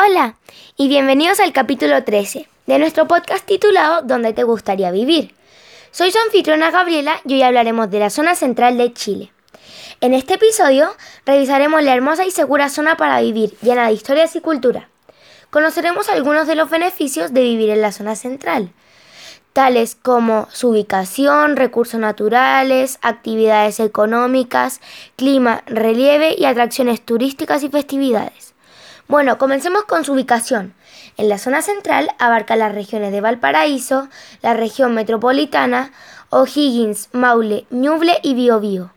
Hola y bienvenidos al capítulo 13 de nuestro podcast titulado ¿Dónde te gustaría vivir? Soy su anfitriona Gabriela y hoy hablaremos de la zona central de Chile. En este episodio revisaremos la hermosa y segura zona para vivir, llena de historias y cultura. Conoceremos algunos de los beneficios de vivir en la zona central, tales como su ubicación, recursos naturales, actividades económicas, clima, relieve y atracciones turísticas y festividades. Bueno, comencemos con su ubicación. En la zona central abarca las regiones de Valparaíso, la región metropolitana, O'Higgins, Maule, Ñuble y Biobío.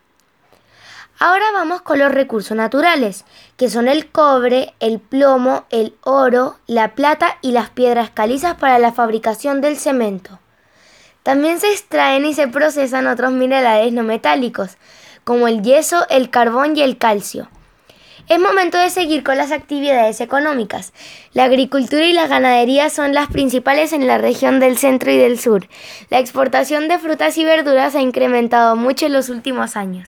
Ahora vamos con los recursos naturales, que son el cobre, el plomo, el oro, la plata y las piedras calizas para la fabricación del cemento. También se extraen y se procesan otros minerales no metálicos, como el yeso, el carbón y el calcio. Es momento de seguir con las actividades económicas. La agricultura y la ganadería son las principales en la región del centro y del sur. La exportación de frutas y verduras ha incrementado mucho en los últimos años.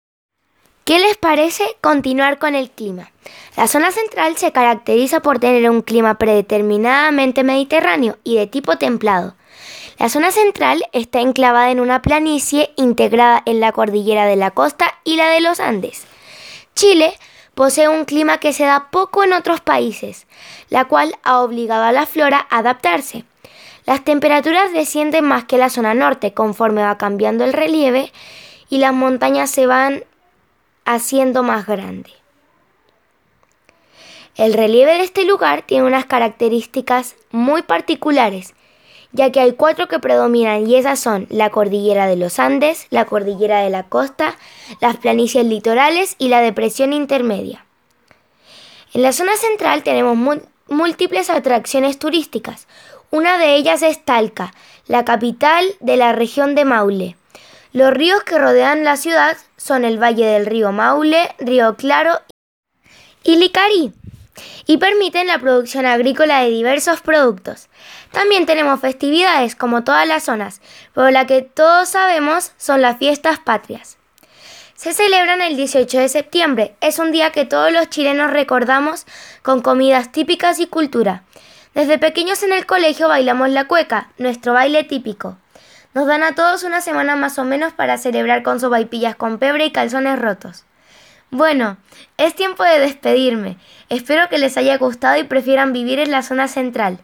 ¿Qué les parece continuar con el clima? La zona central se caracteriza por tener un clima predeterminadamente mediterráneo y de tipo templado. La zona central está enclavada en una planicie integrada en la cordillera de la costa y la de los Andes. Chile posee un clima que se da poco en otros países, la cual ha obligado a la flora a adaptarse. Las temperaturas descienden más que la zona norte conforme va cambiando el relieve y las montañas se van haciendo más grandes. El relieve de este lugar tiene unas características muy particulares ya que hay cuatro que predominan y esas son la cordillera de los Andes, la cordillera de la costa, las planicies litorales y la depresión intermedia. En la zona central tenemos múltiples atracciones turísticas. Una de ellas es Talca, la capital de la región de Maule. Los ríos que rodean la ciudad son el valle del río Maule, Río Claro y Licari y permiten la producción agrícola de diversos productos. También tenemos festividades como todas las zonas, pero la que todos sabemos son las fiestas patrias. Se celebran el 18 de septiembre, es un día que todos los chilenos recordamos con comidas típicas y cultura. Desde pequeños en el colegio bailamos la cueca, nuestro baile típico. Nos dan a todos una semana más o menos para celebrar con sobaipillas con pebre y calzones rotos. Bueno, es tiempo de despedirme. Espero que les haya gustado y prefieran vivir en la zona central.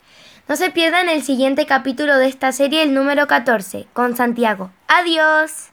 No se pierdan el siguiente capítulo de esta serie, el número 14, con Santiago. Adiós.